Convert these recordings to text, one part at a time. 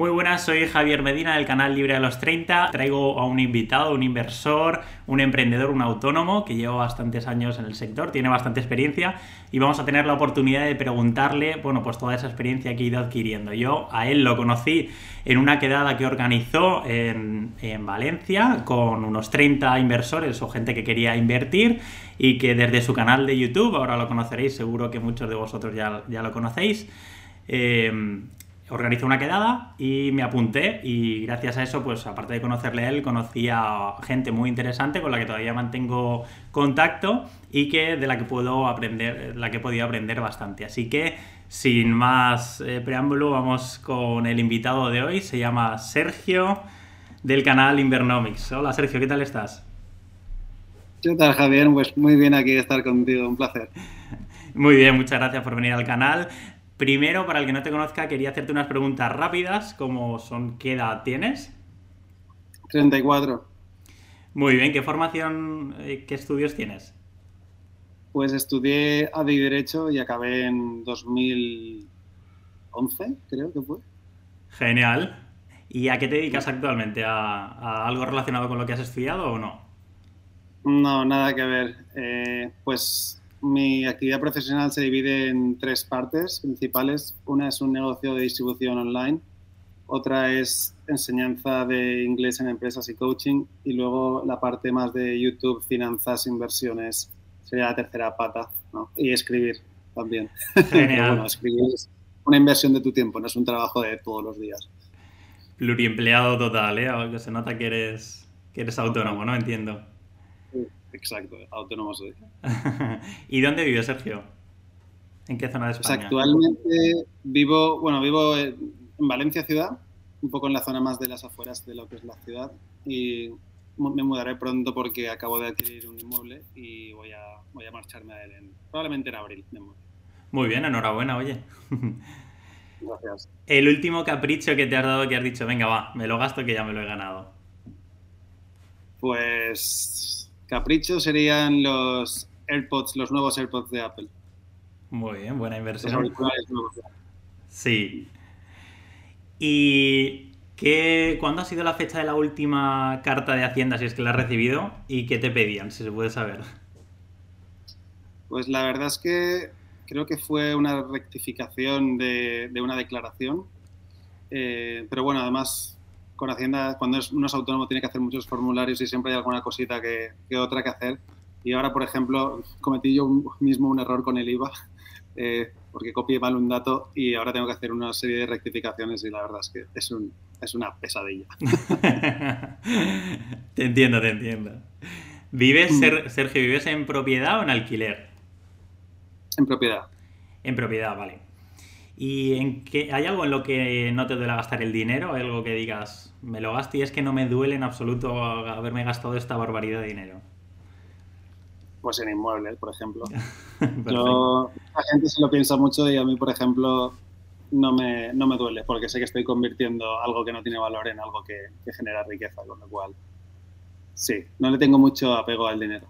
Muy buenas, soy Javier Medina del canal Libre de los 30. Traigo a un invitado, un inversor, un emprendedor, un autónomo que lleva bastantes años en el sector, tiene bastante experiencia y vamos a tener la oportunidad de preguntarle, bueno, pues toda esa experiencia que ha ido adquiriendo. Yo a él lo conocí en una quedada que organizó en, Valencia con unos 30 inversores o gente que quería invertir y que desde su canal de YouTube, ahora lo conoceréis, seguro que muchos de vosotros ya, ya lo conocéis, eh, organizó una quedada y me apunté y gracias a eso, pues aparte de conocerle a él, conocí a gente muy interesante con la que todavía mantengo contacto y que de la que puedo aprender, la que he podido aprender bastante. Así que sin más eh, preámbulo, vamos con el invitado de hoy, se llama Sergio del canal Invernomics. Hola Sergio, ¿qué tal estás? ¿Qué tal Javier? Pues muy bien aquí estar contigo, un placer. Muy bien, muchas gracias por venir al canal. Primero, para el que no te conozca, quería hacerte unas preguntas rápidas, como son ¿qué edad tienes? 34. Muy bien, ¿qué formación, eh, qué estudios tienes? Pues estudié ADI Derecho y acabé en 2011, creo que fue. Genial. ¿Y a qué te dedicas actualmente? ¿A, algo relacionado con lo que has estudiado o no? No, nada que ver. Eh, pues mi actividad profesional se divide en tres partes principales. Una es un negocio de distribución online, otra es enseñanza de inglés en empresas y coaching y luego la parte más de YouTube, finanzas, inversiones, sería la tercera pata, ¿no? Y escribir también. Genial. bueno, escribir es una inversión de tu tiempo, no es un trabajo de todos los días. Pluriempleado total, ¿eh? Se nota que eres, que eres autónomo, ¿no? Entiendo. Exacto, autónomo soy. ¿Y dónde vive Sergio? ¿En qué zona de pues España? actualmente vivo, bueno, vivo en Valencia ciudad, un poco en la zona más de las afueras de lo que es la ciudad y me mudaré pronto porque acabo de adquirir un inmueble y voy a, voy a marcharme a él probablemente en abril. Muy bien, enhorabuena, oye. Gracias. El último capricho que te has dado que has dicho, venga, va, me lo gasto que ya me lo he ganado. Pues Capricho serían los AirPods, los nuevos AirPods de Apple. Muy bien, buena inversión. Sí. ¿Y qué, cuándo ha sido la fecha de la última carta de Hacienda, si es que la has recibido? ¿Y qué te pedían, si se puede saber? Pues la verdad es que creo que fue una rectificación de, una declaración. Eh, pero bueno, además con Hacienda, cuando es, uno es autónomo, tiene que hacer muchos formularios y siempre hay alguna cosita que, otra que hacer. Y ahora, por ejemplo, cometí yo mismo un error con el IVA, eh, porque copié mal un dato y ahora tengo que hacer una serie de rectificaciones y la verdad es que es, un, es una pesadilla. te entiendo, te entiendo. ¿Vives, Sergio, vives en propiedad o en alquiler? En propiedad. En propiedad, vale. ¿Y en qué, hay algo en lo que no te duele gastar el dinero? ¿Algo que digas, me lo gasto y es que no me duele en absoluto haberme gastado esta barbaridad de dinero? Pues en inmuebles, por ejemplo. la gente se lo piensa mucho y a mí, por ejemplo, no me, no me duele porque sé que estoy convirtiendo algo que no tiene valor en algo que, que genera riqueza, con lo cual, sí, no le tengo mucho apego al dinero.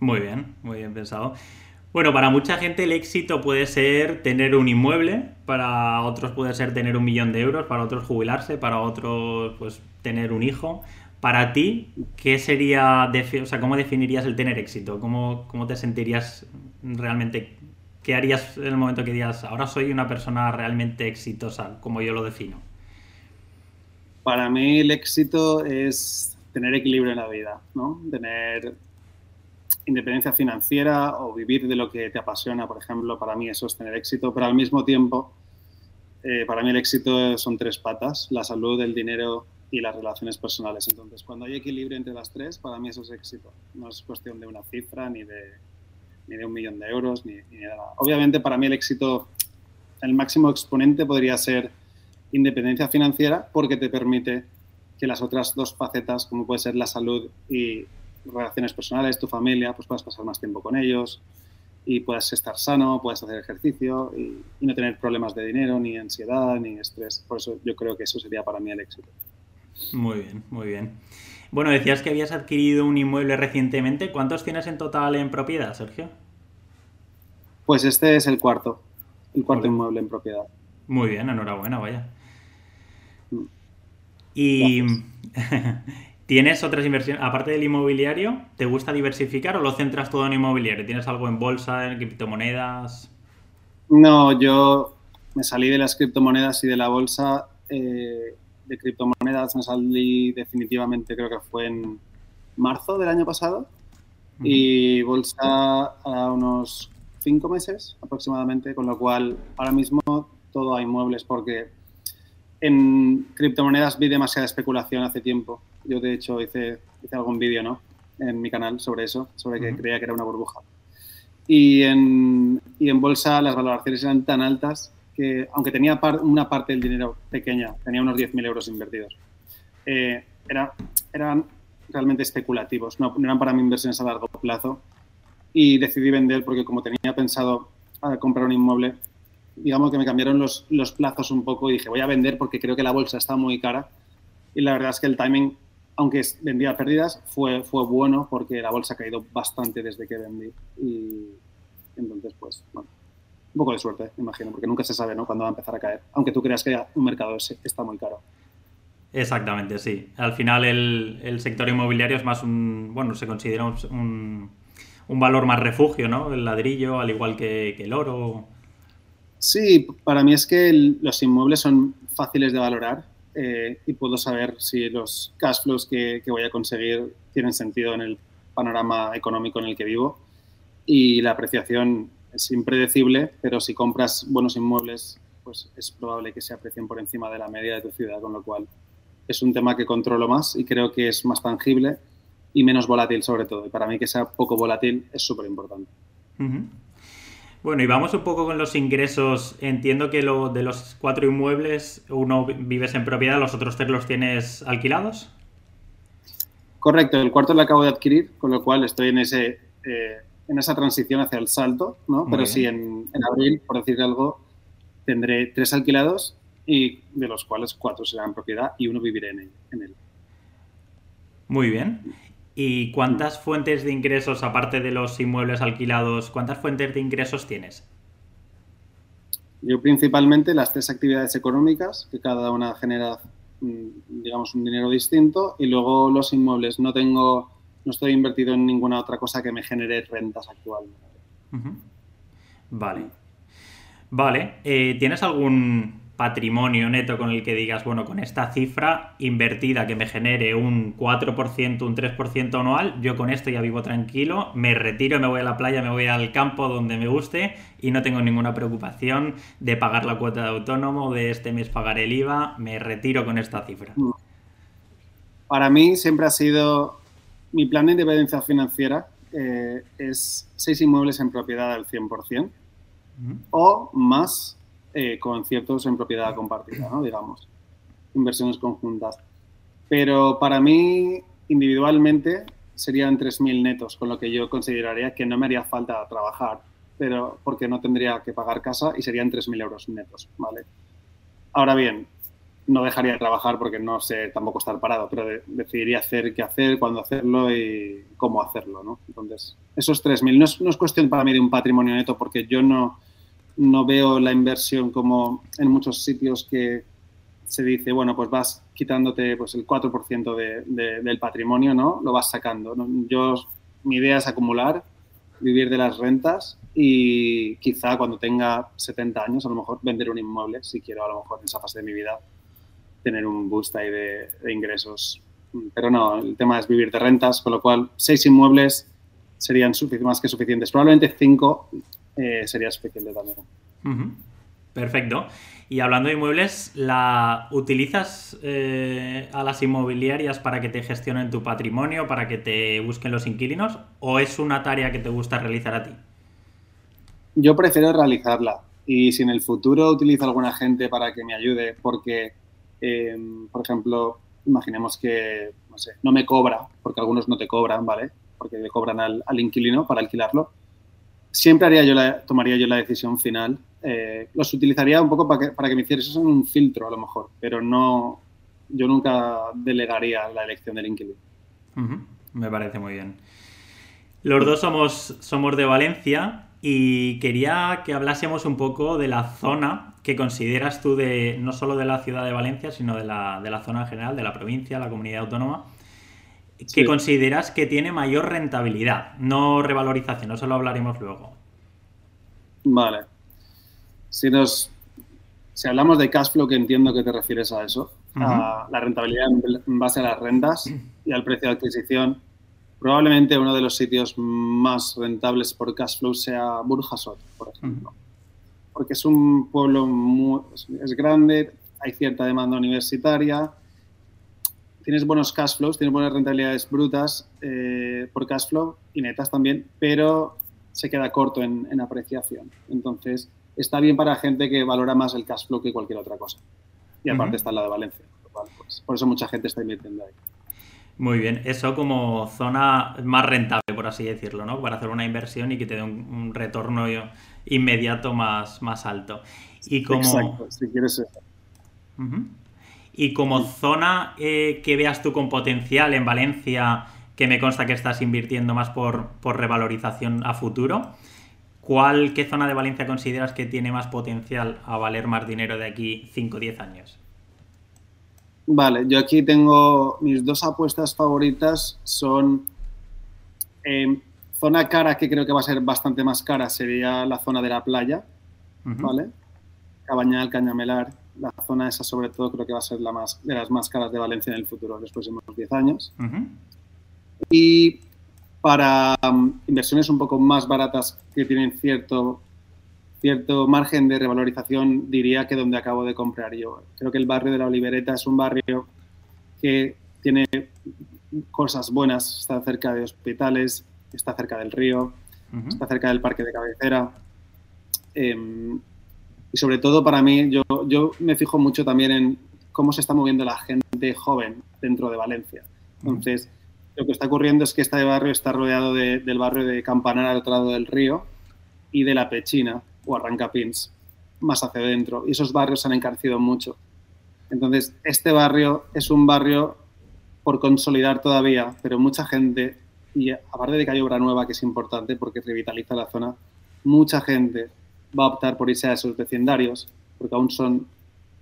Muy bien, muy bien pensado. Bueno, para mucha gente el éxito puede ser tener un inmueble, para otros puede ser tener un millón de euros, para otros jubilarse, para otros pues tener un hijo. Para ti, ¿qué sería, o sea, cómo definirías el tener éxito? ¿Cómo, ¿Cómo te sentirías realmente? ¿Qué harías en el momento que digas, ahora soy una persona realmente exitosa, como yo lo defino? Para mí el éxito es tener equilibrio en la vida, ¿no? Tener independencia financiera o vivir de lo que te apasiona, por ejemplo, para mí eso es tener éxito, pero al mismo tiempo, eh, para mí el éxito son tres patas, la salud, el dinero y las relaciones personales. Entonces, cuando hay equilibrio entre las tres, para mí eso es éxito. No es cuestión de una cifra, ni de, ni de un millón de euros, ni, ni de nada. Obviamente, para mí el éxito, el máximo exponente podría ser independencia financiera, porque te permite que las otras dos facetas, como puede ser la salud y relaciones personales, tu familia, pues puedas pasar más tiempo con ellos y puedas estar sano, puedas hacer ejercicio y, no tener problemas de dinero, ni ansiedad, ni estrés. Por eso yo creo que eso sería para mí el éxito. Muy bien, muy bien. Bueno, decías que habías adquirido un inmueble recientemente. ¿Cuántos tienes en total en propiedad, Sergio? Pues este es el cuarto, el cuarto inmueble en propiedad. Muy bien, enhorabuena, vaya. Y ¿tienes otras inversiones? Aparte del inmobiliario, ¿te gusta diversificar o lo centras todo en inmobiliario? ¿Tienes algo en bolsa, en criptomonedas? No, yo me salí de las criptomonedas y de la bolsa. Eh, de criptomonedas me salí definitivamente, creo que fue en marzo del año pasado. Y bolsa a unos cinco meses aproximadamente, con lo cual ahora mismo todo a inmuebles porque en criptomonedas vi demasiada especulación hace tiempo. Yo, de hecho, hice, hice algún vídeo ¿no? en mi canal sobre eso, sobre que creía que era una burbuja. Y en, y en bolsa las valoraciones eran tan altas que, aunque tenía una parte del dinero pequeña, tenía unos 10.000 euros invertidos, eh, era, eran realmente especulativos, no, no, eran para mí inversiones a largo plazo. Y decidí vender porque como tenía pensado ah, comprar un inmueble, digamos que me cambiaron los, los plazos un poco y dije, voy a vender porque creo que la bolsa está muy cara. Y la verdad es que el timing, aunque vendía pérdidas, fue, fue bueno porque la bolsa ha caído bastante desde que vendí. Y entonces, pues, bueno, un poco de suerte, me imagino, porque nunca se sabe ¿no? cuándo va a empezar a caer, aunque tú creas que un mercado está muy caro. Exactamente, sí. Al final el, el sector inmobiliario es más un, bueno, se considera un, un, valor más refugio, ¿no? El ladrillo, al igual que, que el oro. Sí, para mí es que los inmuebles son fáciles de valorar eh, y puedo saber si los cash flows que, que, voy a conseguir tienen sentido en el panorama económico en el que vivo y la apreciación es impredecible, pero si compras buenos inmuebles, pues es probable que se aprecien por encima de la media de tu ciudad, con lo cual es un tema que controlo más y creo que es más tangible y menos volátil sobre todo. Y para mí que sea poco volátil es súper importante. Bueno, y vamos un poco con los ingresos. Entiendo que lo, de los cuatro inmuebles, uno vives en propiedad, los otros tres los tienes alquilados. Correcto, el cuarto lo acabo de adquirir, con lo cual estoy en ese eh, en esa transición hacia el salto, ¿no? Pero sí, en, abril, por decir algo, tendré tres alquilados y de los cuales cuatro serán en propiedad y uno viviré en en él. Muy bien. ¿Y cuántas fuentes de ingresos, aparte de los inmuebles alquilados, cuántas fuentes de ingresos tienes? Yo principalmente las tres actividades económicas, que cada una genera, mm, digamos, un dinero distinto, y luego los inmuebles. No tengo, no estoy invertido en ninguna otra cosa que me genere rentas actualmente. Vale. Vale. Eh, ¿Tienes algún patrimonio neto con el que digas, bueno, con esta cifra invertida que me genere un 4%, un 3% anual, yo con esto ya vivo tranquilo, me retiro, me voy a la playa, me voy al campo donde me guste y no tengo ninguna preocupación de pagar la cuota de autónomo, de este mes pagar el IVA, me retiro con esta cifra. Mm. Para mí siempre ha sido mi plan de independencia financiera eh, es seis inmuebles en propiedad al 100% o más eh, conciertos en propiedad compartida, ¿no? digamos, inversiones conjuntas. Pero para mí, individualmente, serían 3.000 netos, con lo que yo consideraría que no me haría falta trabajar, pero porque no tendría que pagar casa y serían 3.000 euros netos, ¿vale? Ahora bien, no dejaría de trabajar porque no sé tampoco estar parado, pero decidiría hacer qué hacer, cuándo hacerlo y cómo hacerlo, ¿no? Entonces, esos 3.000 no no es cuestión para mí de un patrimonio neto porque yo no no veo la inversión como en muchos sitios que se dice, bueno, pues vas quitándote pues, el 4% de, del patrimonio, ¿no? Lo vas sacando. Yo, mi idea es acumular, vivir de las rentas y quizá cuando tenga 70 años a lo mejor vender un inmueble, si quiero a lo mejor en esa fase de mi vida tener un boost ahí de, ingresos. Pero no, el tema es vivir de rentas, con lo cual seis inmuebles serían más que suficientes. Probablemente cinco eh, sería suficiente también. Perfecto. Y hablando de inmuebles, ¿la utilizas eh, a las inmobiliarias para que te gestionen tu patrimonio, para que te busquen los inquilinos? ¿O es una tarea que te gusta realizar a ti? Yo prefiero realizarla. Y si en el futuro utilizo alguna gente para que me ayude, porque, eh, por ejemplo, imaginemos que, no sé, no me cobra, porque algunos no te cobran, ¿vale? Porque le cobran al, al inquilino para alquilarlo siempre haría yo la, tomaría yo la decisión final. Eh, los utilizaría un poco para que, para que me hicieras un filtro, a lo mejor, pero no, yo nunca delegaría la elección del inquilino. Me parece muy bien. Los dos somos, somos de Valencia y quería que hablásemos un poco de la zona que consideras tú de no solo de la ciudad de Valencia, sino de la, de la zona en general, de la provincia, la comunidad autónoma, que consideras que tiene mayor rentabilidad, no revalorización, eso lo hablaremos luego. Vale. Si nos si hablamos de cash flow, que entiendo que te refieres a eso, a la rentabilidad en base a las rentas y al precio de adquisición, probablemente uno de los sitios más rentables por cash flow sea Burjasot, por ejemplo. Porque es un pueblo muy, es grande, hay cierta demanda universitaria, tienes buenos cash flows, tienes buenas rentabilidades brutas eh, por cash flow y netas también, pero se queda corto en, en apreciación. Entonces, está bien para gente que valora más el cash flow que cualquier otra cosa. Y aparte está en la de Valencia. Pues, por eso mucha gente está invirtiendo ahí. Muy bien, eso como zona más rentable, por así decirlo, ¿no? Para hacer una inversión y que te dé un, retorno inmediato más, más alto. Y como... Exacto, si quieres eso. Y como zona eh, que veas tú con potencial en Valencia, que me consta que estás invirtiendo más por, por revalorización a futuro, ¿Cuál, ¿Qué zona de Valencia consideras que tiene más potencial a valer más dinero de aquí 5 o 10 años? Vale, yo aquí tengo mis dos apuestas favoritas son em, zona cara que creo que va a ser bastante más cara sería la zona de la playa, ¿vale? Cabañal, Cañamelar, la zona esa sobre todo creo que va a ser la más de las más caras de Valencia en el futuro, en los próximos 10 años. Y para um, inversiones un poco más baratas que tienen cierto, cierto margen de revalorización, diría que donde acabo de comprar yo. Creo que el barrio de la Olivereta es un barrio que tiene cosas buenas, está cerca de hospitales, está cerca del río, está cerca del parque de cabecera. Em, y sobre todo para mí, yo, yo me fijo mucho también en cómo se está moviendo la gente joven dentro de Valencia. Entonces, lo que está ocurriendo es que este barrio está rodeado del barrio de Campanar al otro lado del río y de La Pechina o Arrancapins, más hacia adentro. Y esos barrios se han encarecido mucho. Entonces, este barrio es un barrio por consolidar todavía, pero mucha gente, y aparte de que hay obra nueva que es importante porque revitaliza la zona, mucha gente va a optar por irse a esos vecindarios porque aún son,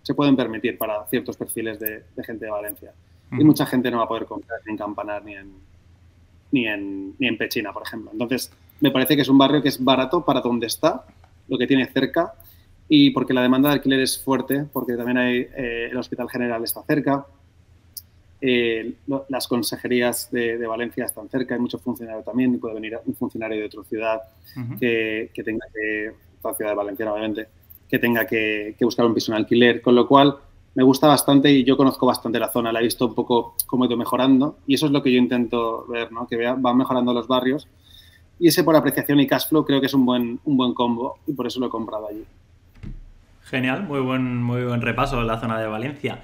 se pueden permitir para ciertos perfiles de gente de Valencia. Y mucha gente no va a poder comprar ni en Campanar ni en, ni en, ni en Pechina, por ejemplo. Entonces, me parece que es un barrio que es barato para donde está, lo que tiene cerca, y porque la demanda de alquiler es fuerte, porque también hay eh, el Hospital General está cerca, eh, las consejerías de, Valencia están cerca, hay mucho funcionario también, y puede venir un funcionario de otra ciudad que, que, tenga que, otra ciudad de Valencia obviamente, que tenga que, que buscar un piso en alquiler, con lo cual me gusta bastante y yo conozco bastante la zona, la he visto un poco cómo ha ido mejorando y eso es lo que yo intento ver, ¿no? que van mejorando los barrios y ese por apreciación y cash flow creo que es un buen, un buen combo y por eso lo he comprado allí. Genial, muy buen, muy buen repaso en la zona de Valencia.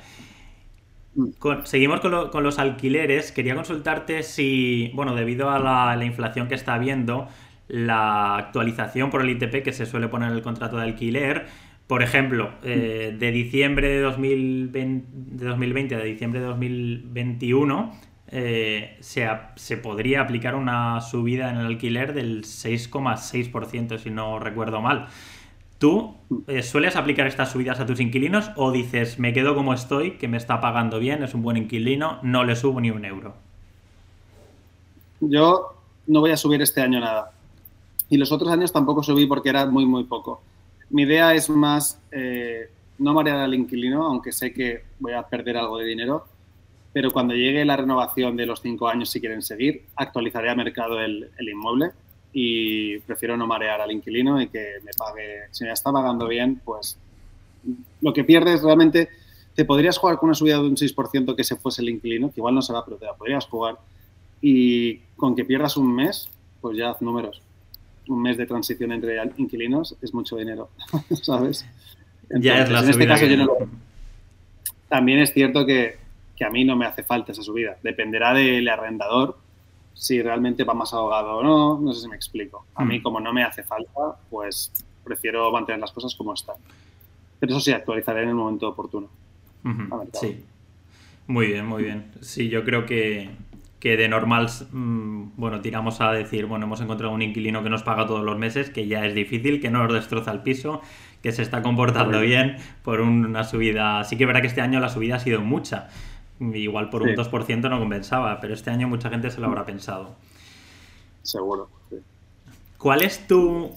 Mm. seguimos con, los alquileres. Quería consultarte si, bueno, debido a la, la, inflación que está habiendo, la actualización por el ITP que se suele poner en el contrato de alquiler, por ejemplo, eh, de diciembre de 2020, a diciembre de 2021 eh, se, podría aplicar una subida en el alquiler del 6,6%, si no recuerdo mal. ¿Tú eh, sueles aplicar estas subidas a tus inquilinos o dices, me quedo como estoy, que me está pagando bien, es un buen inquilino, no le subo ni un euro? Yo no voy a subir este año nada. Y los otros años tampoco subí porque era muy, muy poco. Mi idea es más eh, no marear al inquilino, aunque sé que voy a perder algo de dinero, pero cuando llegue la renovación de los cinco años, si quieren seguir, actualizaré a mercado el, inmueble y prefiero no marear al inquilino y que me pague, si me está pagando bien, pues lo que pierdes realmente, te podrías jugar con una subida de un 6% que se fuese el inquilino, que igual no se va, pero te la podrías jugar, y con que pierdas un mes, pues ya haz números un mes de transición entre inquilinos es mucho dinero, ¿sabes? ya es la en este caso yo no También es cierto que, que, a mí no me hace falta esa subida. Dependerá del arrendador si realmente va más ahogado o no. No sé si me explico. A mí, mm. como no me hace falta, pues prefiero mantener las cosas como están. Pero eso sí, actualizaré en el momento oportuno. Sí. Muy bien, muy bien. Sí, yo creo que, que de normal, mm, bueno, tiramos a decir, bueno, hemos encontrado un inquilino que nos paga todos los meses, que ya es difícil, que no nos destroza el piso, que se está comportando bien por una subida. Sí que verá que este año la subida ha sido mucha. Igual por un 2% no compensaba, pero este año mucha gente se lo habrá pensado. Seguro. ¿Cuál es tu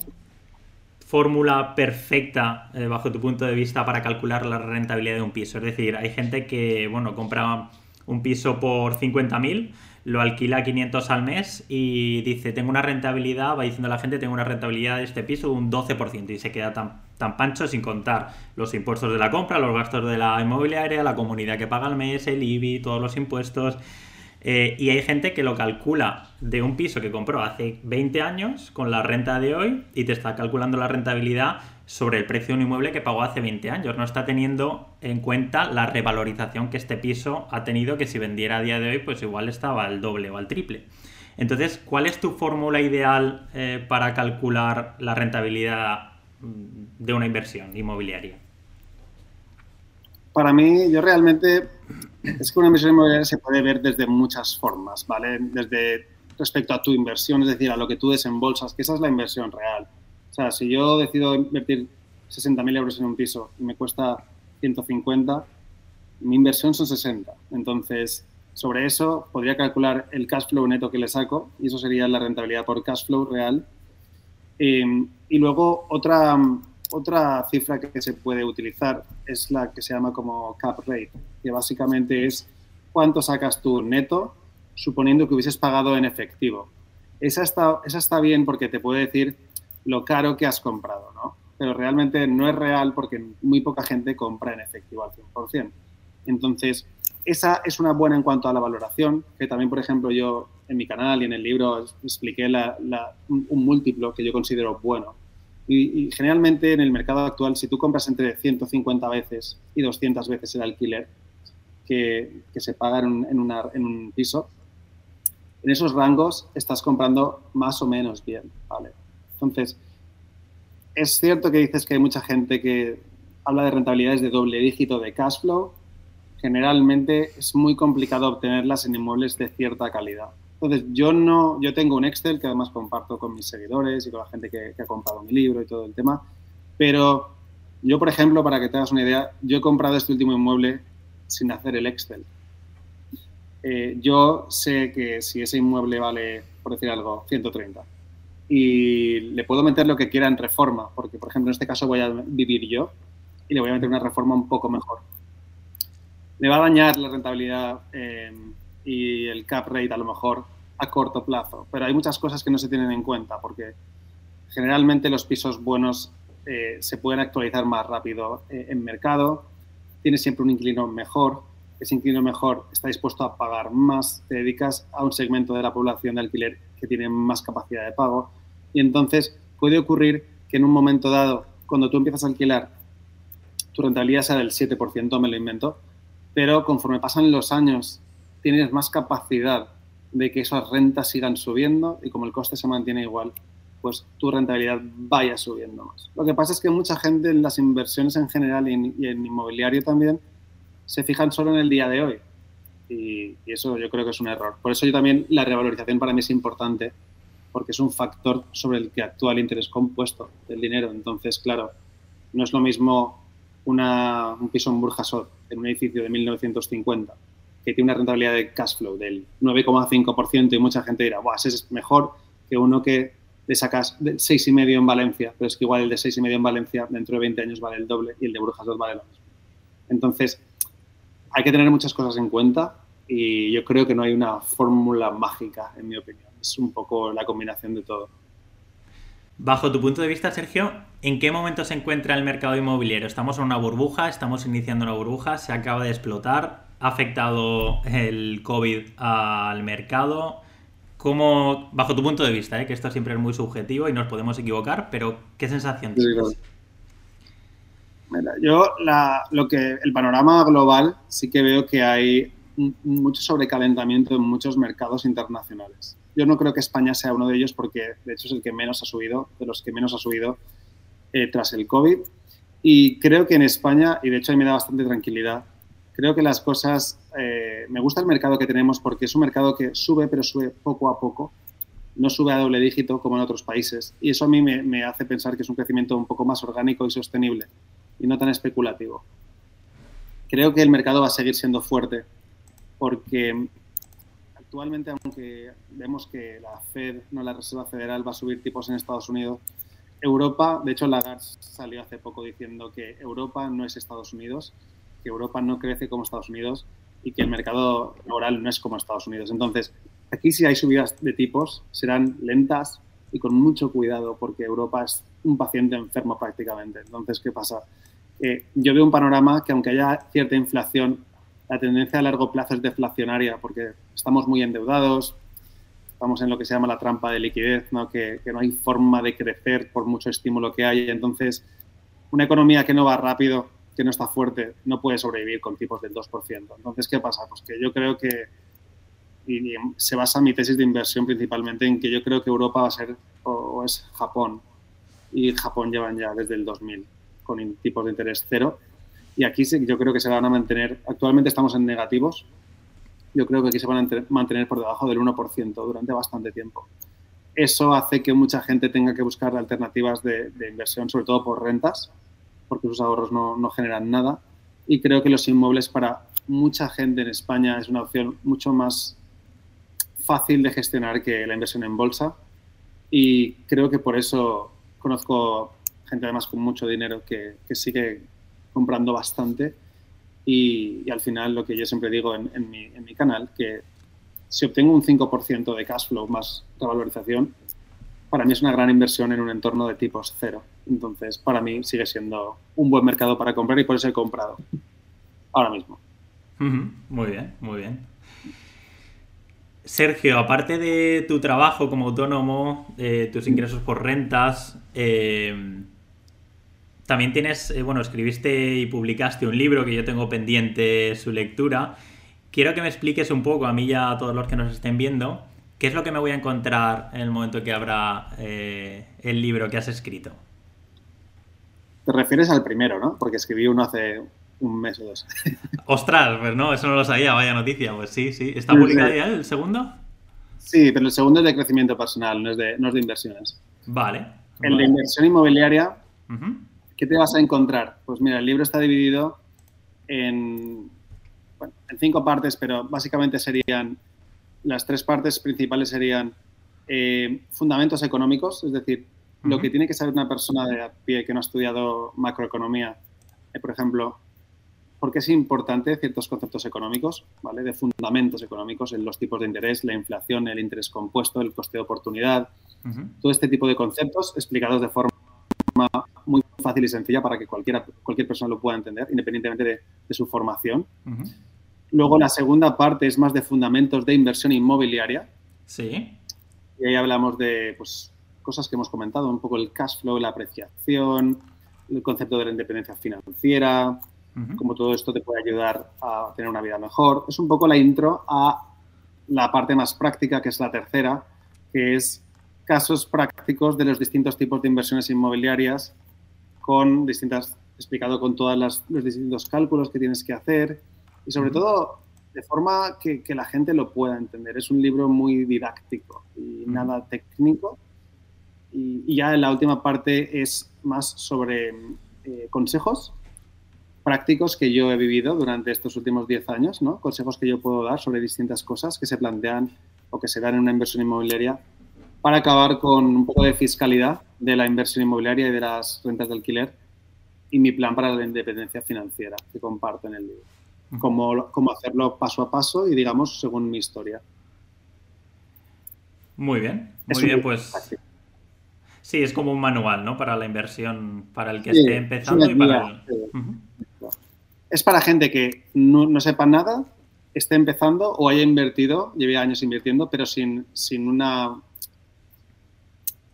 fórmula perfecta, eh, bajo tu punto de vista, para calcular la rentabilidad de un piso? Es decir, hay gente que, bueno, compra un piso por 50.000 lo alquila a 500 al mes y dice, tengo una rentabilidad, va diciendo la gente, tengo una rentabilidad de este piso de un 12% y se queda tan, tan pancho sin contar los impuestos de la compra, los gastos de la inmobiliaria, la comunidad que paga al mes, el IBI, todos los impuestos. Eh, y hay gente que lo calcula de un piso que compró hace 20 años con la renta de hoy y te está calculando la rentabilidad sobre el precio de un inmueble que pagó hace 20 años. No está teniendo en cuenta la revalorización que este piso ha tenido, que si vendiera a día de hoy, pues igual estaba al doble o al triple. Entonces, ¿cuál es tu fórmula ideal eh, para calcular la rentabilidad mm, de una inversión inmobiliaria? Para mí, yo realmente, es que una inversión inmobiliaria se puede ver desde muchas formas, ¿vale? Desde respecto a tu inversión, es decir, a lo que tú desembolsas, que esa es la inversión real. O sea, si yo decido invertir 60.000 euros en un piso y me cuesta 150, mi inversión son 60. Entonces, sobre eso podría calcular el cash flow neto que le saco y eso sería la rentabilidad por cash flow real. Em, y luego otra, otra cifra que se puede utilizar es la que se llama como cap rate, que básicamente es cuánto sacas tú neto suponiendo que hubieses pagado en efectivo. Esa está, esa está bien porque te puede decir lo caro que has comprado, ¿no? Pero realmente no es real porque muy poca gente compra en efectivo al 100%. Entonces, esa es una buena en cuanto a la valoración, que también, por ejemplo, yo en mi canal y en el libro expliqué un, múltiplo que yo considero bueno. Y, generalmente en el mercado actual, si tú compras entre 150 veces y 200 veces el alquiler que, se paga en en un piso, en esos rangos estás comprando más o menos bien, ¿vale? Entonces, es cierto que dices que hay mucha gente que habla de rentabilidades de doble dígito de cash flow. Generalmente es muy complicado obtenerlas en inmuebles de cierta calidad. Entonces, yo no, yo tengo un Excel que además comparto con mis seguidores y con la gente que, ha comprado mi libro y todo el tema. Pero yo, por ejemplo, para que te hagas una idea, yo he comprado este último inmueble sin hacer el Excel. Eh, yo sé que si ese inmueble vale, por decir algo, 130 y le puedo meter lo que quiera en reforma, porque por ejemplo en este caso voy a vivir yo y le voy a meter una reforma un poco mejor. Me va a dañar la rentabilidad eh, y el cap rate a lo mejor a corto plazo, pero hay muchas cosas que no se tienen en cuenta porque generalmente los pisos buenos eh, se pueden actualizar más rápido eh, en mercado, tienes siempre un inquilino mejor, ese inquilino mejor está dispuesto a pagar más, te dedicas a un segmento de la población de alquiler que tienen más capacidad de pago. Y entonces puede ocurrir que en un momento dado, cuando tú empiezas a alquilar, tu rentabilidad sea del 7%, me lo invento, pero conforme pasan los años, tienes más capacidad de que esas rentas sigan subiendo y como el coste se mantiene igual, pues tu rentabilidad vaya subiendo más. Lo que pasa es que mucha gente en las inversiones en general y en, y en inmobiliario también se fijan solo en el día de hoy y, eso yo creo que es un error. Por eso yo también la revalorización para mí es importante porque es un factor sobre el que actúa el interés compuesto del dinero. Entonces, claro, no es lo mismo una, un piso en Burjasot, en un edificio de 1950, que tiene una rentabilidad de cash flow del 9,5% y mucha gente dirá, ese es mejor que uno que le sacas de 6,5 en Valencia, pero es que igual el de 6,5 en Valencia dentro de 20 años vale el doble y el de Burjasot vale lo mismo. Entonces, hay que tener muchas cosas en cuenta y yo creo que no hay una fórmula mágica, en mi opinión. Es un poco la combinación de todo. Bajo tu punto de vista, Sergio, ¿en qué momento se encuentra el mercado inmobiliario? ¿Estamos en una burbuja? ¿Estamos iniciando una burbuja? ¿Se acaba de explotar? ¿Ha afectado el COVID al mercado? ¿Cómo, bajo tu punto de vista, eh, que esto siempre es muy subjetivo y nos podemos equivocar, pero ¿qué sensación tienes? yo lo que el panorama global sí que veo que hay mucho sobrecalentamiento en muchos mercados internacionales. Yo no creo que España sea uno de ellos porque de hecho es el que menos ha subido, de los que menos ha subido eh, tras el COVID. Y creo que en España, y de hecho a mí me da bastante tranquilidad, creo que las cosas, eh, me gusta el mercado que tenemos porque es un mercado que sube, pero sube poco a poco, no sube a doble dígito como en otros países. Y eso a mí me, me hace pensar que es un crecimiento un poco más orgánico y sostenible y no tan especulativo. Creo que el mercado va a seguir siendo fuerte porque actualmente, aunque vemos que la Fed, no la Reserva Federal, va a subir tipos en Estados Unidos, Europa, de hecho Lagarde salió hace poco diciendo que Europa no es Estados Unidos, que Europa no crece como Estados Unidos y que el mercado laboral no es como Estados Unidos. Entonces, aquí si hay subidas de tipos, serán lentas y con mucho cuidado porque Europa es un paciente enfermo prácticamente. Entonces, ¿qué pasa? yo veo un panorama que aunque haya cierta inflación, la tendencia a largo plazo es deflacionaria porque estamos muy endeudados, estamos en lo que se llama la trampa de liquidez, ¿no? Que, no hay forma de crecer por mucho estímulo que hay. Entonces, una economía que no va rápido, que no está fuerte, no puede sobrevivir con tipos del 2%. Entonces, ¿qué pasa? Pues que yo creo que, y, se basa mi tesis de inversión principalmente en que yo creo que Europa va a ser o, es Japón, y Japón llevan ya desde el 2000 con tipos de interés cero. Y aquí yo creo que se van a mantener, actualmente estamos en negativos, yo creo que aquí se van a mantener por debajo del 1% durante bastante tiempo. Eso hace que mucha gente tenga que buscar alternativas de, inversión, sobre todo por rentas, porque sus ahorros no, no, generan nada. Y creo que los inmuebles para mucha gente en España es una opción mucho más fácil de gestionar que la inversión en bolsa. Y creo que por eso conozco gente además con mucho dinero que, que sigue comprando bastante y, al final lo que yo siempre digo en, mi, canal, que si obtengo un 5% de cash flow más revalorización, para mí es una gran inversión en un entorno de tipos cero. Entonces, para mí sigue siendo un buen mercado para comprar y por eso he comprado ahora mismo. Muy bien, muy bien. Sergio, aparte de tu trabajo como autónomo, eh, tus ingresos por rentas, eh, también tienes, eh, bueno, escribiste y publicaste un libro que yo tengo pendiente su lectura. Quiero que me expliques un poco, a mí y a todos los que nos estén viendo, qué es lo que me voy a encontrar en el momento que abra eh, el libro que has escrito. Te refieres al primero, ¿no? Porque escribí uno hace un mes o dos. Ostras, pues no, eso no lo sabía, vaya noticia. Pues sí, sí. ¿Está publicado ya el segundo? Sí, pero el segundo es de crecimiento personal, no es de, no es de inversiones. Vale. El de inversión inmobiliaria ¿Qué te vas a encontrar? Pues mira, el libro está dividido en, en cinco partes, pero básicamente serían, las tres partes principales serían eh, fundamentos económicos, es decir, lo que tiene que saber una persona de a pie que no ha estudiado macroeconomía, eh, por ejemplo, porque es importante ciertos conceptos económicos, ¿vale? De fundamentos económicos, en los tipos de interés, la inflación, el interés compuesto, el coste de oportunidad, todo este tipo de conceptos explicados de forma muy fácil y sencilla para que cualquiera, cualquier persona lo pueda entender, independientemente de, su formación. Luego la segunda parte es más de fundamentos de inversión inmobiliaria. Sí. Y ahí hablamos de pues, cosas que hemos comentado, un poco el cash flow, la apreciación, el concepto de la independencia financiera, cómo todo esto te puede ayudar a tener una vida mejor. Es un poco la intro a la parte más práctica, que es la tercera, que es casos prácticos de los distintos tipos de inversiones inmobiliarias con distintas, explicado con todos los distintos cálculos que tienes que hacer y sobre todo de forma que, la gente lo pueda entender. Es un libro muy didáctico y nada técnico. Y, ya la última parte es más sobre eh, consejos prácticos que yo he vivido durante estos últimos 10 años, ¿no? consejos que yo puedo dar sobre distintas cosas que se plantean o que se dan en una inversión inmobiliaria para acabar con un poco de fiscalidad de la inversión inmobiliaria y de las rentas de alquiler y mi plan para la independencia financiera que comparto en el libro. Cómo, cómo hacerlo paso a paso y, digamos, según mi historia. Muy bien, muy bien, pues... Sí, es como un manual, ¿no? Para la inversión, para el que esté empezando y para el... Es para gente que no, no, sepa nada, esté empezando o haya invertido, lleve años invirtiendo, pero sin, sin una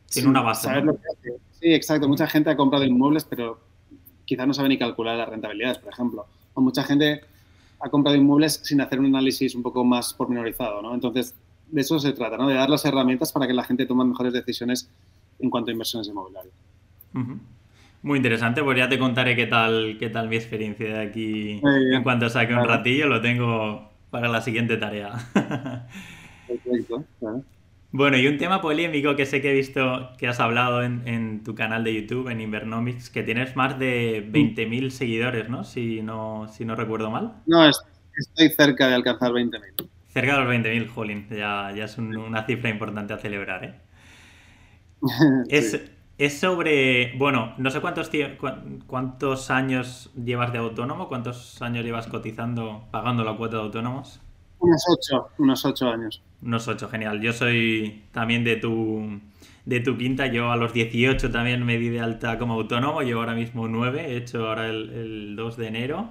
sin una base. Sí, exacto. Mucha gente ha comprado inmuebles, pero quizás no sabe ni calcular las rentabilidades, por ejemplo. O mucha gente ha comprado inmuebles sin hacer un análisis un poco más pormenorizado, ¿no? Entonces, de eso se trata, ¿no? De dar las herramientas para que la gente tome mejores decisiones en cuanto a inversiones inmobiliarias. Muy interesante, pues ya te contaré qué tal, qué tal mi experiencia de aquí en cuanto saque un ratillo, lo tengo para la siguiente tarea. Perfecto, Bueno, y un tema polémico que sé que he visto que has hablado en, tu canal de YouTube, en Invernomics, que tienes más de 20.000 seguidores, ¿no? Si, ¿no? si no recuerdo mal. No, estoy cerca de alcanzar 20.000. Cerca de los 20.000, Jolín, ya, ya es una cifra importante a celebrar, ¿eh? Es, sobre, bueno, no sé cuántos, cuántos años llevas de autónomo, cuántos años llevas cotizando, pagando la cuota de autónomos. Unos ocho, unos ocho años. Unos ocho, genial. Yo soy también de tu, de tu quinta. Yo a los 18 también me di de alta como autónomo. Llevo ahora mismo nueve. He hecho ahora el, el 2 de enero.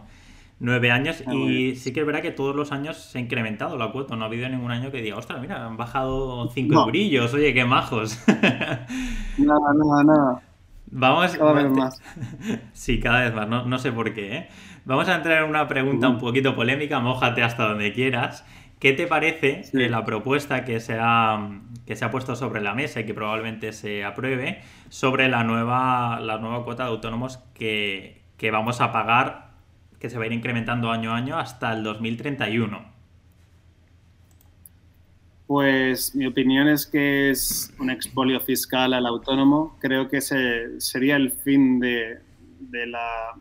Nueve años ah, y sí que es verdad que todos los años se ha incrementado la cuota. No ha habido ningún año que diga, ostras, mira, han bajado cinco brillos, oye, qué majos. nada, nada, nada. Vamos. Cada vez más. Sí, cada vez más, no, sé por qué. ¿eh? Vamos a entrar en una pregunta un poquito polémica, mójate hasta donde quieras. ¿Qué te parece la propuesta que se, ha, que se ha puesto sobre la mesa y que probablemente se apruebe sobre la nueva, la nueva cuota de autónomos que, que vamos a pagar que se va a ir incrementando año a año hasta el 2031. Pues mi opinión es que es un expolio fiscal al autónomo. Creo que ese sería el fin de, la,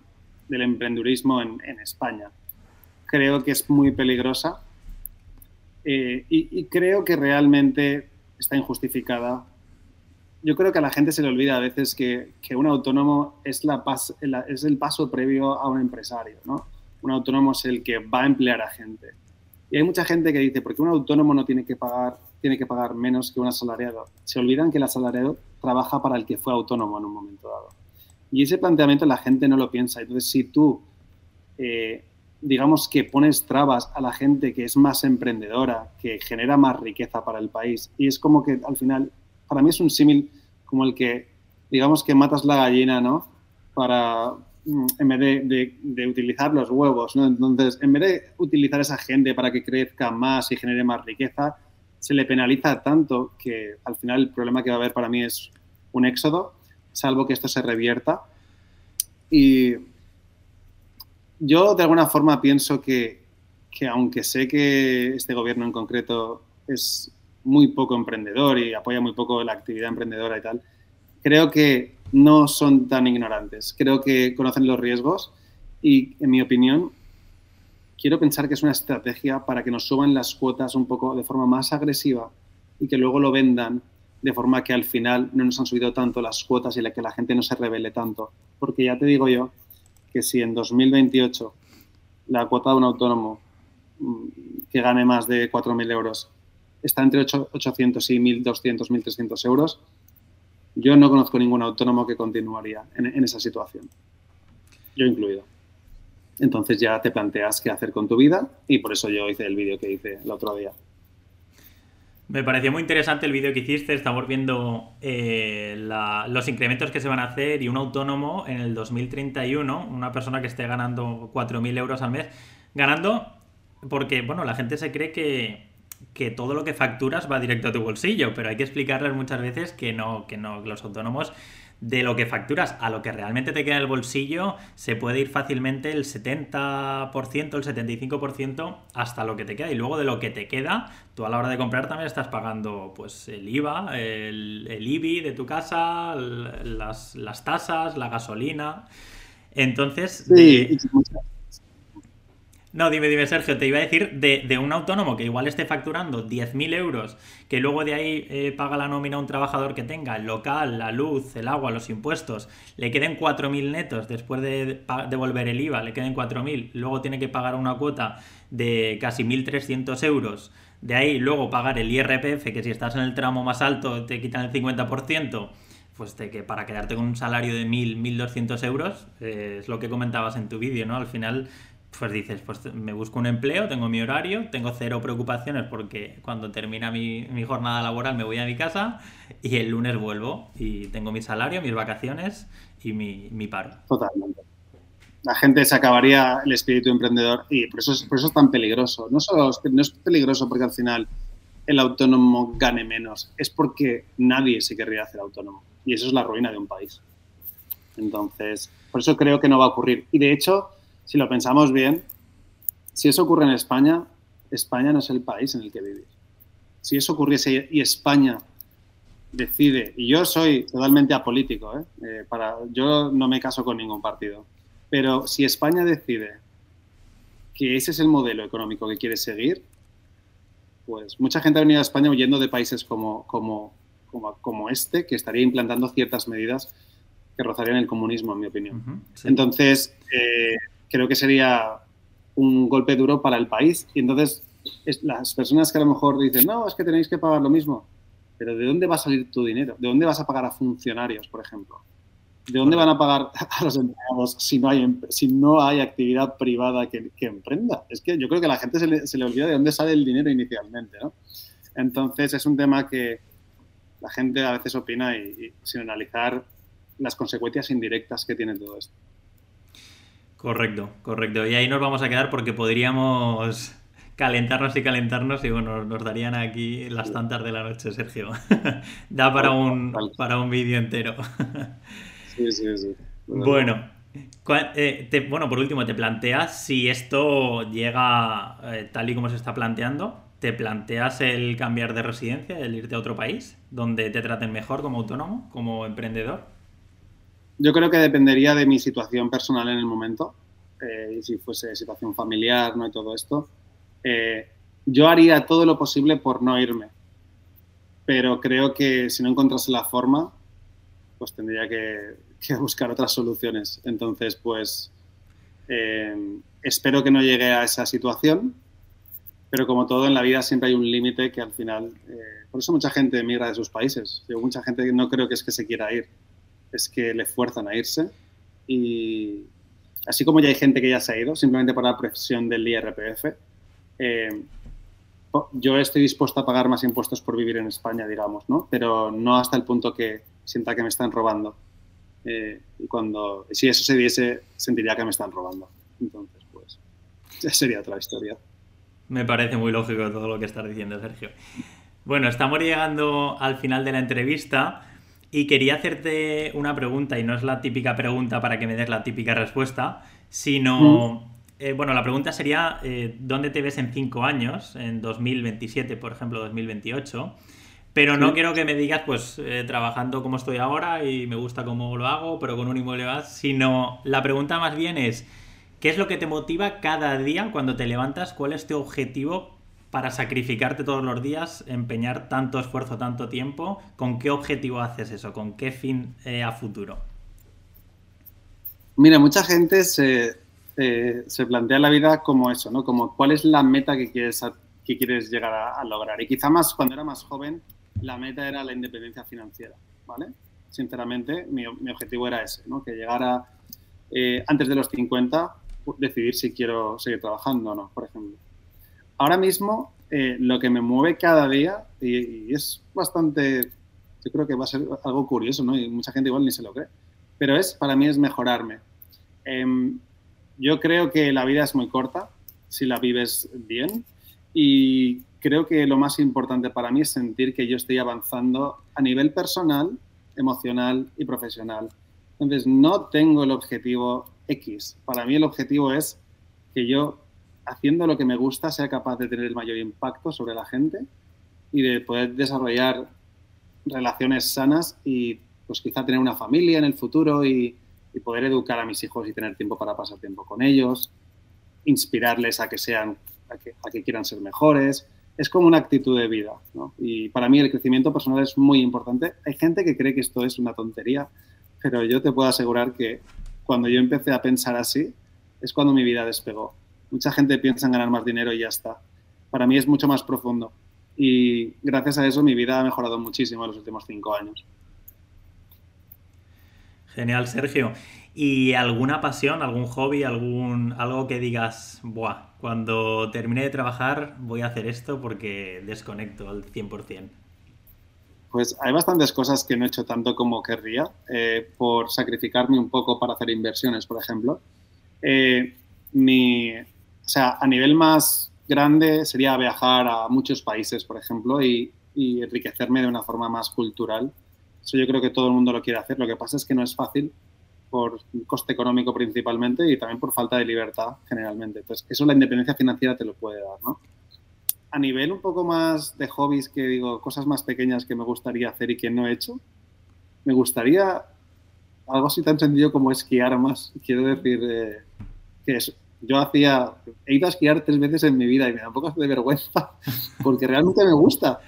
del emprendurismo en, España. Creo que es muy peligrosa eh, y, creo que realmente está injustificada yo creo que a la gente se le olvida a veces que, un autónomo es, la es el paso previo a un empresario, ¿no? Un autónomo es el que va a emplear a gente. Y hay mucha gente que dice, ¿por qué un autónomo no tiene que pagar, tiene que pagar menos que un asalariado? Se olvidan que el asalariado trabaja para el que fue autónomo en un momento dado. Y ese planteamiento la gente no lo piensa. Entonces, si tú, eh, digamos que pones trabas a la gente que es más emprendedora, que genera más riqueza para el país, y es como que al final para mí es un símil como el que, digamos que matas la gallina, ¿no? Para, mm, en vez de, utilizar los huevos, ¿no? Entonces, en vez de utilizar a esa gente para que crezca más y genere más riqueza, se le penaliza tanto que al final el problema que va a haber para mí es un éxodo, salvo que esto se revierta. Y yo de alguna forma pienso que, que aunque sé que este gobierno en concreto es muy poco emprendedor y apoya muy poco la actividad emprendedora y tal, creo que no son tan ignorantes. Creo que conocen los riesgos y, en mi opinión, quiero pensar que es una estrategia para que nos suban las cuotas un poco de forma más agresiva y que luego lo vendan de forma que al final no nos han subido tanto las cuotas y que la gente no se revele tanto. Porque ya te digo yo que si en 2028 la cuota de un autónomo mm, que gane más de 4.000 euros está entre 800 y 1.200, 1.300 euros, yo no conozco ningún autónomo que continuaría en, esa situación. Yo incluido. Entonces ya te planteas qué hacer con tu vida y por eso yo hice el vídeo que hice el otro día. Me pareció muy interesante el vídeo que hiciste. Estamos viendo eh, los incrementos que se van a hacer y un autónomo en el 2031, una persona que esté ganando 4.000 euros al mes, ganando porque, bueno, la gente se cree que, que todo lo que facturas va directo a tu bolsillo, pero hay que explicarles muchas veces que no, que no, los autónomos de lo que facturas a lo que realmente te queda en el bolsillo se puede ir fácilmente el 70%, el 75% hasta lo que te queda. Y luego de lo que te queda, tú a la hora de comprar también estás pagando pues el IVA, el, IBI de tu casa, las, tasas, la gasolina. Entonces, no, dime, dime, Sergio, te iba a decir de, un autónomo que igual esté facturando 10.000 euros, que luego de ahí eh, paga la nómina a un trabajador que tenga el local, la luz, el agua, los impuestos, le queden 4.000 netos después de devolver el IVA, le queden 4.000, luego tiene que pagar una cuota de casi 1.300 euros, de ahí luego pagar el IRPF, que si estás en el tramo más alto te quitan el 50%, pues de que para quedarte con un salario de 1.000, 1.200 euros, eh, es lo que comentabas en tu vídeo, ¿no? Al final pues dices, pues me busco un empleo, tengo mi horario, tengo cero preocupaciones porque cuando termina mi, jornada laboral me voy a mi casa y el lunes vuelvo y tengo mi salario, mis vacaciones y mi, paro. Totalmente. La gente se acabaría el espíritu emprendedor y por eso es, por eso es tan peligroso. No solo no es peligroso porque al final el autónomo gane menos, es porque nadie se querría hacer autónomo y eso es la ruina de un país. Entonces, por eso creo que no va a ocurrir. Y de hecho, si lo pensamos bien, si eso ocurre en España, España no es el país en el que vivir. Si eso ocurriese y España decide, y yo soy totalmente apolítico, ¿eh? Eh, para, yo no me caso con ningún partido, pero si España decide que ese es el modelo económico que quiere seguir, pues mucha gente ha venido a España huyendo de países como, como, como, este, que estaría implantando ciertas medidas que rozarían el comunismo, en mi opinión. Entonces, eh, creo que sería un golpe duro para el país. Y entonces, las personas que a lo mejor dicen, no, es que tenéis que pagar lo mismo, pero ¿de dónde va a salir tu dinero? ¿De dónde vas a pagar a funcionarios, por ejemplo? ¿De dónde van a pagar a los empleados si no hay, em, actividad privada que, emprenda? Es que yo creo que a la gente se le, se olvida de dónde sale el dinero inicialmente. Entonces es un tema que la gente a veces opina sin analizar las consecuencias indirectas que tiene todo esto. Correcto, correcto. Y ahí nos vamos a quedar porque podríamos calentarnos y calentarnos y bueno, nos darían aquí las tantas de la noche, Sergio. da para un, para un vídeo entero. sí, sí, sí. Bueno, eh, bueno, por último, ¿te planteas si esto llega eh, tal y como se está planteando? ¿Te planteas el cambiar de residencia, el irte a otro país donde te traten mejor como autónomo, como emprendedor? Yo creo que dependería de mi situación personal en el momento, eh, si fuese situación familiar, ¿no? Y todo esto. Eh, yo haría todo lo posible por no irme, pero creo que si no encontrase la forma, pues tendría que, buscar otras soluciones. Entonces, pues eh, espero que no llegue a esa situación, pero como todo en la vida siempre hay un límite que al final, eh, por eso mucha gente emigra de sus países. Yo, mucha gente no creo que es que se quiera ir, es que le fuerzan a irse y así como ya hay gente que ya se ha ido simplemente por la presión del IRPF, eh, yo estoy dispuesto a pagar más impuestos por vivir en España, digamos, ¿no? Pero no hasta el punto que sienta que me están robando. Eh, y cuando, si eso se diese, sentiría que me están robando. Entonces, pues, sería otra historia. Me parece muy lógico todo lo que estás diciendo, Sergio. Bueno, estamos llegando al final de la entrevista y quería hacerte una pregunta, y no es la típica pregunta para que me des la típica respuesta, sino, eh, bueno, la pregunta sería, eh, ¿dónde te ves en cinco años? En 2027, por ejemplo, 2028. Pero no quiero que me digas, pues, eh, trabajando como estoy ahora y me gusta cómo lo hago, pero con un inmueble más, sino la pregunta más bien es, ¿Qué es lo que te motiva cada día cuando te levantas? ¿Cuál es tu objetivo para sacrificarte todos los días, empeñar tanto esfuerzo, tanto tiempo? ¿Con qué objetivo haces eso? ¿Con qué fin eh, a futuro? Mira, mucha gente se, se, plantea la vida como eso, ¿no? Como cuál es la meta que quieres, que quieres llegar a, lograr. Y quizá más cuando era más joven, la meta era la independencia financiera, ¿vale? Sinceramente, mi, objetivo era ese, ¿no? Que llegara eh, antes de los 50 decidir si quiero seguir trabajando o no, por ejemplo. Ahora mismo, eh, lo que me mueve cada día, y, es bastante, yo creo que va a ser algo curioso, ¿no? Y mucha gente igual ni se lo cree, pero es, para mí es mejorarme. Em, yo creo que la vida es muy corta si la vives bien y creo que lo más importante para mí es sentir que yo estoy avanzando a nivel personal, emocional y profesional. Entonces, no tengo el objetivo X. Para mí el objetivo es que yo, haciendo lo que me gusta, sea capaz de tener el mayor impacto sobre la gente y de poder desarrollar relaciones sanas y pues quizá tener una familia en el futuro y, poder educar a mis hijos y tener tiempo para pasar tiempo con ellos, inspirarles a que sean, a que, quieran ser mejores. Es como una actitud de vida, Y para mí el crecimiento personal es muy importante. Hay gente que cree que esto es una tontería, pero yo te puedo asegurar que cuando yo empecé a pensar así, es cuando mi vida despegó. Mucha gente piensa en ganar más dinero y ya está. Para mí es mucho más profundo. Y gracias a eso mi vida ha mejorado muchísimo en los últimos cinco años. Genial, Sergio. ¿Y alguna pasión, algún hobby, algún algo que digas, buah, cuando termine de trabajar voy a hacer esto porque desconecto al 100%? Pues hay bastantes cosas que no he hecho tanto como querría, eh, por sacrificarme un poco para hacer inversiones, por ejemplo. Eh, mi, o sea, a nivel más grande sería viajar a muchos países, por ejemplo, y, enriquecerme de una forma más cultural. Eso yo creo que todo el mundo lo quiere hacer. Lo que pasa es que no es fácil por coste económico principalmente y también por falta de libertad generalmente. Entonces, eso la independencia financiera te lo puede dar, ¿no? A nivel un poco más de hobbies, que digo, cosas más pequeñas que me gustaría hacer y que no he hecho, me gustaría algo así tan sencillo como esquiar más. Quiero decir eh, que yo hacía, he ido a esquiar tres veces en mi vida y me da un poco de vergüenza porque realmente me gusta,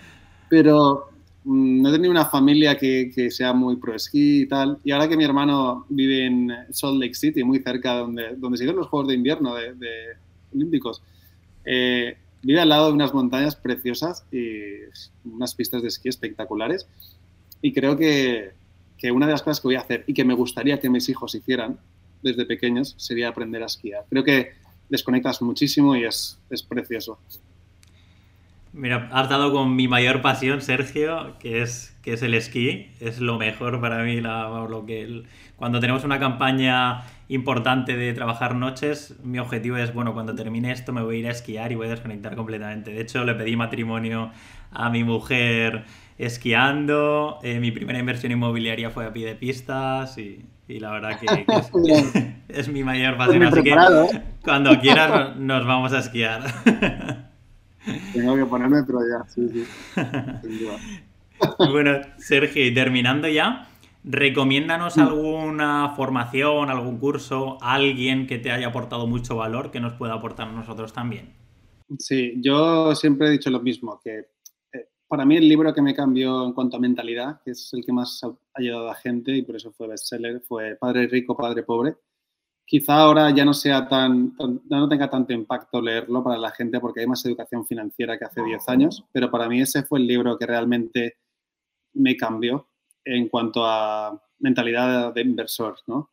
pero Mm, no he tenido una familia que, sea muy pro esquí y tal. Y ahora que mi hermano vive en Salt Lake City, muy cerca donde, donde se hicieron los Juegos de Invierno de, Olímpicos, eh, vive al lado de unas montañas preciosas y unas pistas de esquí espectaculares. Y creo que, que una de las cosas que voy a hacer y que me gustaría que mis hijos hicieran desde pequeños sería aprender a esquiar. Creo que desconectas muchísimo y es, es precioso. Mira, has dado con mi mayor pasión, Sergio, que es, que es el esquí. Es lo mejor para mí. lo que, cuando tenemos una campaña importante de trabajar noches, mi objetivo es, bueno, cuando termine esto me voy a ir a esquiar y voy a desconectar completamente. De hecho, le pedí matrimonio a mi mujer esquiando. Eh, mi primera inversión inmobiliaria fue a pie de pistas y, la verdad que, es, mi mayor pasión. Así que ¿eh? cuando quieras nos vamos a esquiar. Tengo que ponerme, pero ya, sí, sí. bueno, Sergio, terminando ya, recomiéndanos mm. alguna formación, algún curso, alguien que te haya aportado mucho valor que nos pueda aportar a nosotros también. Sí, yo siempre he dicho lo mismo, que para mí el libro que me cambió en cuanto a mentalidad, que es el que más ha ayudado a gente y por eso fue bestseller, fue Padre Rico, Padre Pobre quizá ahora ya no sea tan, no tenga tanto impacto leerlo para la gente porque hay más educación financiera que hace 10 años, pero para mí ese fue el libro que realmente me cambió en cuanto a mentalidad de inversor, ¿no?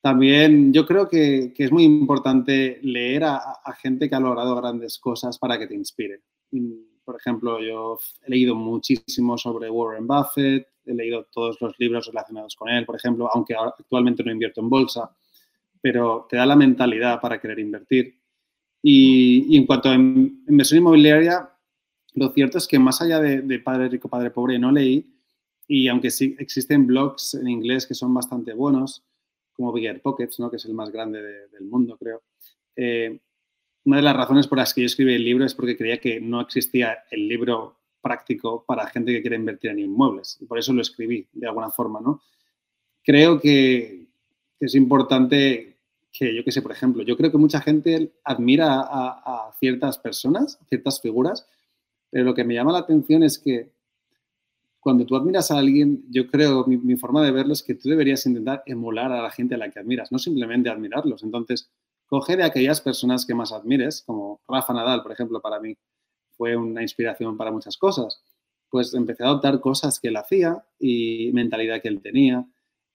También yo creo que, es muy importante leer a, a, gente que ha logrado grandes cosas para que te inspire. Por ejemplo, yo he leído muchísimo sobre Warren Buffett, he leído todos los libros relacionados con él, por ejemplo, aunque actualmente no invierto en bolsa pero te da la mentalidad para querer invertir. Y, en cuanto a inversión inmobiliaria, lo cierto es que más allá de, Padre Rico, Padre Pobre, no leí, y aunque sí existen blogs en inglés que son bastante buenos, como Bigger Pockets, ¿no? que es el más grande del mundo, creo. Eh, una de las razones por las que yo escribí el libro es porque creía que no existía el libro práctico para gente que quiere invertir en inmuebles. Y por eso lo escribí, de alguna forma, ¿no? Creo que, es importante que yo qué sé, por ejemplo, yo creo que mucha gente admira a, ciertas personas, ciertas figuras, pero lo que me llama la atención es que cuando tú admiras a alguien, yo creo, mi, forma de verlo es que tú deberías intentar emular a la gente a la que admiras, no simplemente admirarlos. Entonces, coge de aquellas personas que más admires, como Rafa Nadal, por ejemplo, para mí fue una inspiración para muchas cosas. Pues empecé a adoptar cosas que él hacía y mentalidad que él tenía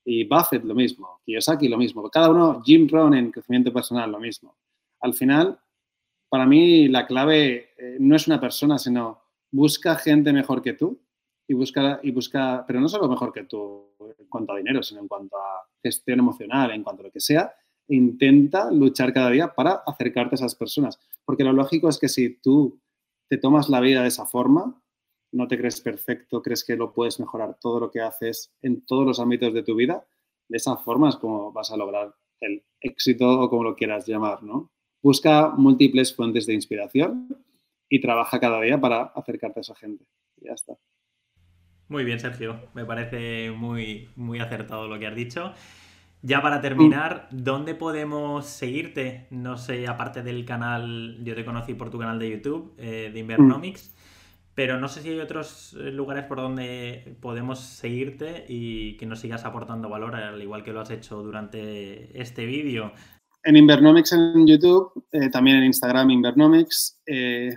y Buffett lo mismo, Kiyosaki lo mismo, cada uno, Jim Rohn en crecimiento personal lo mismo. Al final, para mí la clave eh, no es una persona, sino busca gente mejor que tú y busca, y busca, pero no solo mejor que tú en cuanto a dinero, sino en cuanto a gestión emocional, en cuanto a lo que sea, intenta luchar cada día para acercarte a esas personas. Porque lo lógico es que si tú te tomas la vida de esa forma, no te crees perfecto, crees que lo puedes mejorar todo lo que haces en todos los ámbitos de tu vida, de esa forma es como vas a lograr el éxito o como lo quieras llamar, ¿no? Busca múltiples fuentes de inspiración y trabaja cada día para acercarte a esa gente. Y ya está. Muy bien, Sergio. Me parece muy, muy acertado lo que has dicho. Ya para terminar, ¿dónde podemos seguirte? No sé, aparte del canal, yo te conocí por tu canal de YouTube eh, de Invernomics. Pero no sé si hay otros eh, lugares por donde podemos seguirte y que nos sigas aportando valor, al igual que lo has hecho durante este vídeo. En Invernomics en YouTube, eh, también en Instagram Invernomics. Eh,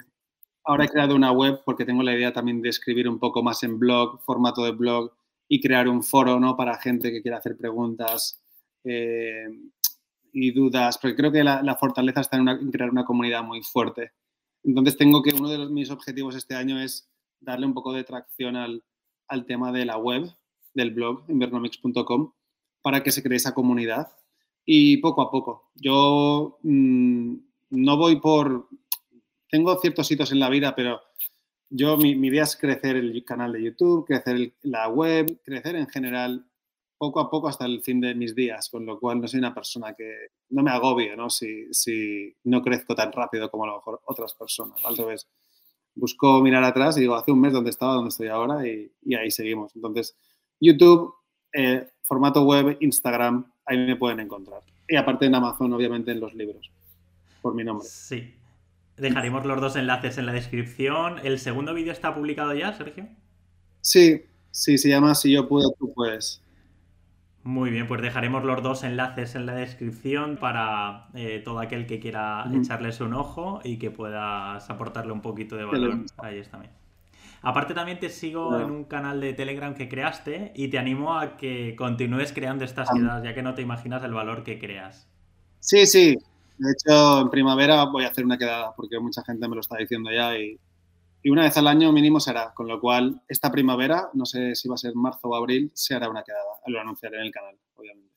ahora he creado una web porque tengo la idea también de escribir un poco más en blog, formato de blog y crear un foro ¿no? para gente que quiera hacer preguntas y dudas, porque creo que la, fortaleza está en crear una comunidad muy fuerte entonces tengo que uno de mis objetivos este año es darle un poco de tracción al, tema de la web, del blog, invernomics.com, para que se cree esa comunidad. Y poco a poco. Yo mm, no voy por... Tengo ciertos hitos en la vida, pero yo mi, idea es crecer el canal de YouTube, crecer la web, crecer en general poco a poco hasta el fin de mis días, con lo cual no soy una persona que no me agobie, ¿no? Si, si no crezco tan rápido como a lo mejor otras personas, al revés. Busco mirar atrás y digo, hace un mes donde estaba, donde estoy ahora y, y ahí seguimos. Entonces, YouTube, eh, formato web, Instagram, ahí me pueden encontrar. Y aparte en Amazon, obviamente, en los libros, por mi nombre. Sí. Dejaremos los dos enlaces en la descripción. ¿El segundo vídeo está publicado ya, Sergio? Sí, sí, se llama Si yo puedo, tú puedes. Muy bien, pues dejaremos los dos enlaces en la descripción para eh, todo aquel que quiera echarles un ojo y que puedas aportarle un poquito de valor. Ahí está bien. Aparte también te sigo en un canal de Telegram que creaste y te animo a que continúes creando estas quedadas, ya que no te imaginas el valor que creas. Sí, sí. De hecho, en primavera voy a hacer una quedada porque mucha gente me lo está diciendo ya y y una vez al año mínimo será, con lo cual esta primavera, no sé si va a ser marzo o abril, se hará una quedada. Lo anunciaré en el canal, obviamente.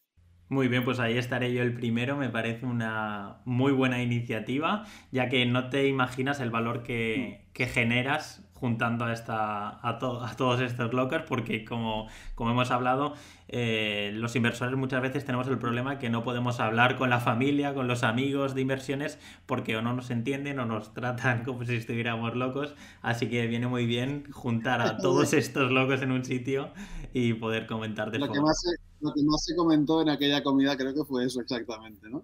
Muy bien, pues ahí estaré yo el primero. Me parece una muy buena iniciativa, ya que no te imaginas el valor que, que generas juntando a, esta, a, a, todos estos lockers, porque como, como hemos hablado, eh, los inversores muchas veces tenemos el problema que no podemos hablar con la familia, con los amigos de inversiones, porque o no nos entienden o nos tratan como si estuviéramos locos. Así que viene muy bien juntar a todos estos locos en un sitio y poder comentar de lo que, más se, lo que más se comentó en aquella comida creo que fue eso exactamente, ¿no?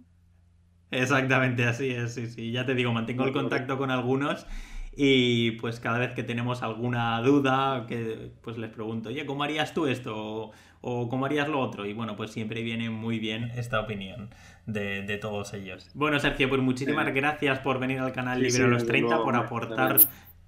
Exactamente, así es, sí, sí. Ya te digo, mantengo el contacto con algunos y pues cada vez que tenemos alguna duda, que pues les pregunto, oye, ¿cómo harías tú esto? O, ¿cómo harías lo otro? Y bueno, pues siempre viene muy bien esta opinión de, todos ellos. Bueno, Sergio, pues muchísimas gracias por venir al canal Libre a los 30, por aportar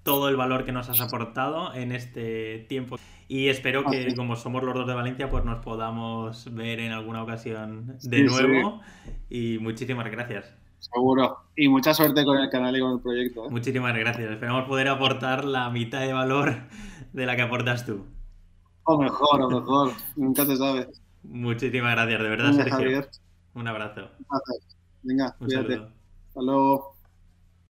todo el valor que nos has aportado en este tiempo. Y espero que, como somos los dos de Valencia, pues nos podamos ver en alguna ocasión de nuevo. Y muchísimas gracias. Seguro. Y mucha suerte con el canal y con el proyecto. ¿eh? Muchísimas gracias. Esperamos poder aportar la mitad de valor de la que aportas tú. O mejor, o mejor. Nunca se sabe. Muchísimas gracias, de verdad, Sergio. Un abrazo. Venga, Un cuídate. Hasta luego.